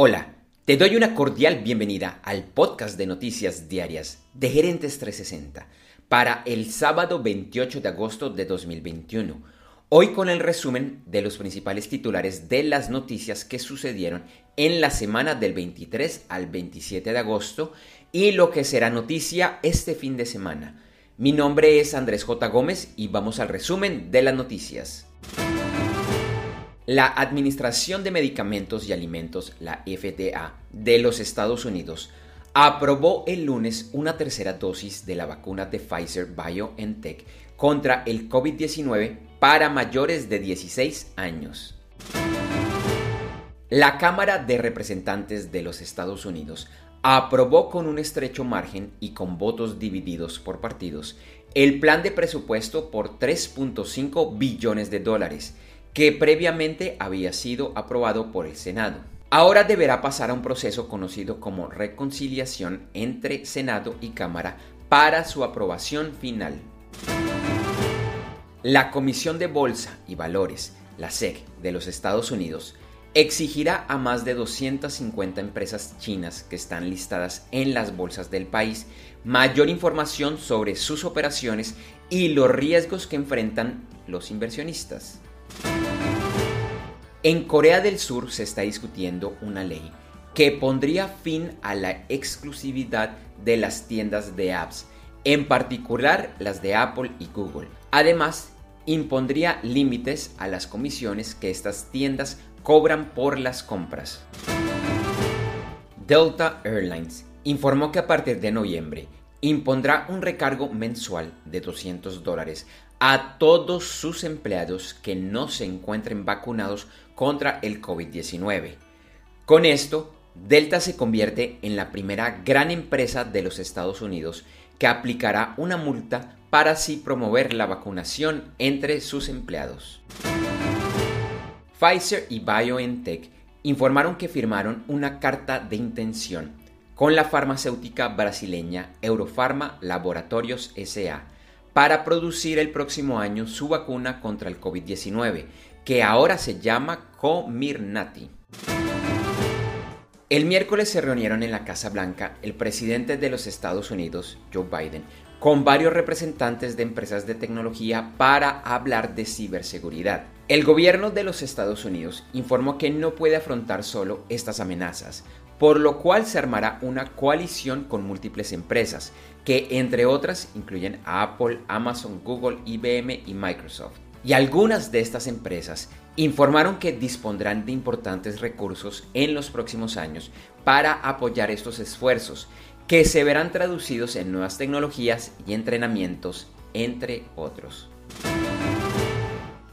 Hola, te doy una cordial bienvenida al podcast de noticias diarias de Gerentes 360 para el sábado 28 de agosto de 2021. Hoy con el resumen de los principales titulares de las noticias que sucedieron en la semana del 23 al 27 de agosto y lo que será noticia este fin de semana. Mi nombre es Andrés J. Gómez y vamos al resumen de las noticias. La Administración de Medicamentos y Alimentos, la FDA, de los Estados Unidos, aprobó el lunes una tercera dosis de la vacuna de Pfizer BioNTech contra el COVID-19 para mayores de 16 años. La Cámara de Representantes de los Estados Unidos aprobó con un estrecho margen y con votos divididos por partidos el plan de presupuesto por 3.5 billones de dólares que previamente había sido aprobado por el Senado. Ahora deberá pasar a un proceso conocido como reconciliación entre Senado y Cámara para su aprobación final. La Comisión de Bolsa y Valores, la SEC de los Estados Unidos, exigirá a más de 250 empresas chinas que están listadas en las bolsas del país mayor información sobre sus operaciones y los riesgos que enfrentan los inversionistas. En Corea del Sur se está discutiendo una ley que pondría fin a la exclusividad de las tiendas de apps, en particular las de Apple y Google. Además, impondría límites a las comisiones que estas tiendas cobran por las compras. Delta Airlines informó que a partir de noviembre impondrá un recargo mensual de 200 dólares a todos sus empleados que no se encuentren vacunados contra el COVID-19. Con esto, Delta se convierte en la primera gran empresa de los Estados Unidos que aplicará una multa para así promover la vacunación entre sus empleados. Pfizer y BioNTech informaron que firmaron una carta de intención con la farmacéutica brasileña Eurofarma Laboratorios SA para producir el próximo año su vacuna contra el COVID-19, que ahora se llama Comirnaty. El miércoles se reunieron en la Casa Blanca el presidente de los Estados Unidos, Joe Biden, con varios representantes de empresas de tecnología para hablar de ciberseguridad. El gobierno de los Estados Unidos informó que no puede afrontar solo estas amenazas, por lo cual se armará una coalición con múltiples empresas, que entre otras incluyen a Apple, Amazon, Google, IBM y Microsoft. Y algunas de estas empresas informaron que dispondrán de importantes recursos en los próximos años para apoyar estos esfuerzos, que se verán traducidos en nuevas tecnologías y entrenamientos, entre otros.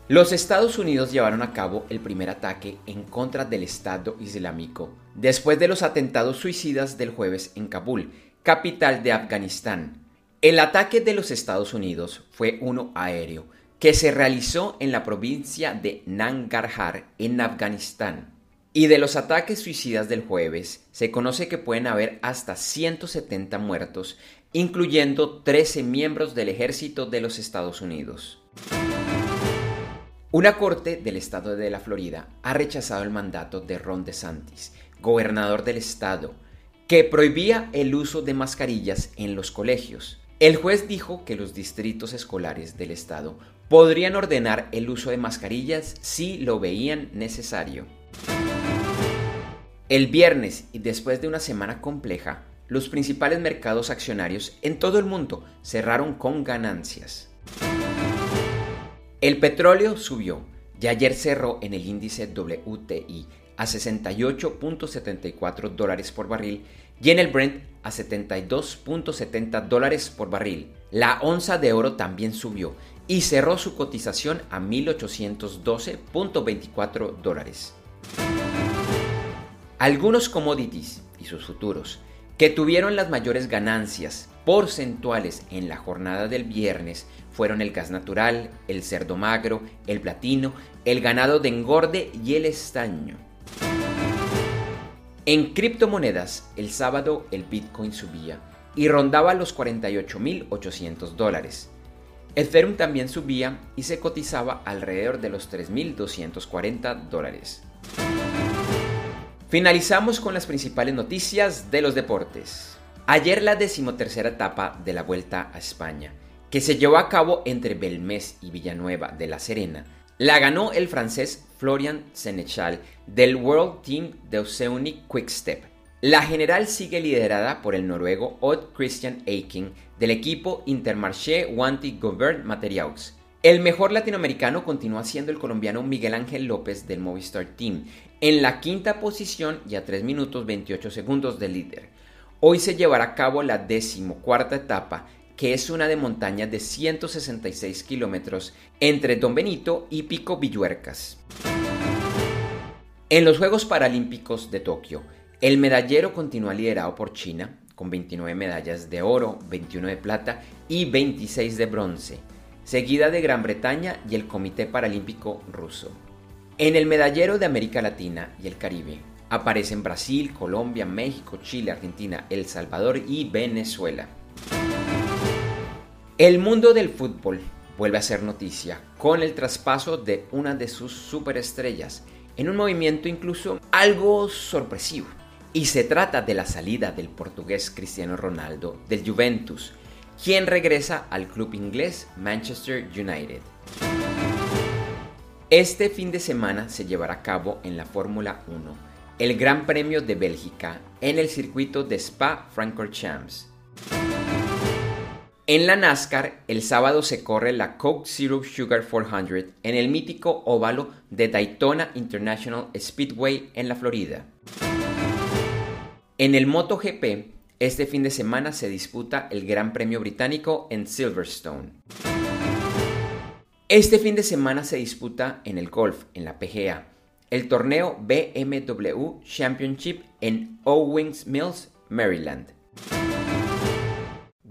Los Estados Unidos llevaron a cabo el primer ataque en contra del Estado Islámico después de los atentados suicidas del jueves en Kabul, capital de Afganistán. El ataque de los Estados Unidos fue uno aéreo que se realizó en la provincia de Nangarhar en Afganistán. Y de los ataques suicidas del jueves se conoce que pueden haber hasta 170 muertos, incluyendo 13 miembros del ejército de los Estados Unidos. Una corte del estado de la Florida ha rechazado el mandato de Ron DeSantis, gobernador del estado, que prohibía el uso de mascarillas en los colegios. El juez dijo que los distritos escolares del estado podrían ordenar el uso de mascarillas si lo veían necesario. El viernes y después de una semana compleja, los principales mercados accionarios en todo el mundo cerraron con ganancias. El petróleo subió y ayer cerró en el índice WTI a 68.74 dólares por barril y en el Brent a 72.70 dólares por barril. La onza de oro también subió y cerró su cotización a 1812.24 dólares. Algunos commodities y sus futuros que tuvieron las mayores ganancias porcentuales en la jornada del viernes fueron el gas natural, el cerdo magro, el platino, el ganado de engorde y el estaño. En criptomonedas, el sábado el Bitcoin subía y rondaba los 48.800 dólares. Ethereum también subía y se cotizaba alrededor de los 3.240 dólares. Finalizamos con las principales noticias de los deportes. Ayer la decimotercera etapa de la Vuelta a España, que se llevó a cabo entre Belmés y Villanueva de la Serena, la ganó el francés Florian Senechal del World Team de Oceanic Quickstep. La general sigue liderada por el noruego Odd Christian Eiking del equipo Intermarché Wanty Govern Materiaux. El mejor latinoamericano continúa siendo el colombiano Miguel Ángel López del Movistar Team, en la quinta posición y a 3 minutos 28 segundos del líder. Hoy se llevará a cabo la decimocuarta etapa que es una de montaña de 166 kilómetros entre Don Benito y Pico Villuercas. En los Juegos Paralímpicos de Tokio, el medallero continúa liderado por China, con 29 medallas de oro, 21 de plata y 26 de bronce, seguida de Gran Bretaña y el Comité Paralímpico ruso. En el medallero de América Latina y el Caribe aparecen Brasil, Colombia, México, Chile, Argentina, El Salvador y Venezuela. El mundo del fútbol vuelve a ser noticia con el traspaso de una de sus superestrellas, en un movimiento incluso algo sorpresivo. Y se trata de la salida del portugués Cristiano Ronaldo del Juventus, quien regresa al club inglés Manchester United. Este fin de semana se llevará a cabo en la Fórmula 1 el Gran Premio de Bélgica en el circuito de Spa-Francorchamps. En la NASCAR, el sábado se corre la Coke Zero Sugar 400 en el mítico óvalo de Daytona International Speedway en la Florida. En el MotoGP, este fin de semana se disputa el Gran Premio Británico en Silverstone. Este fin de semana se disputa en el golf, en la PGA, el torneo BMW Championship en Owings Mills, Maryland.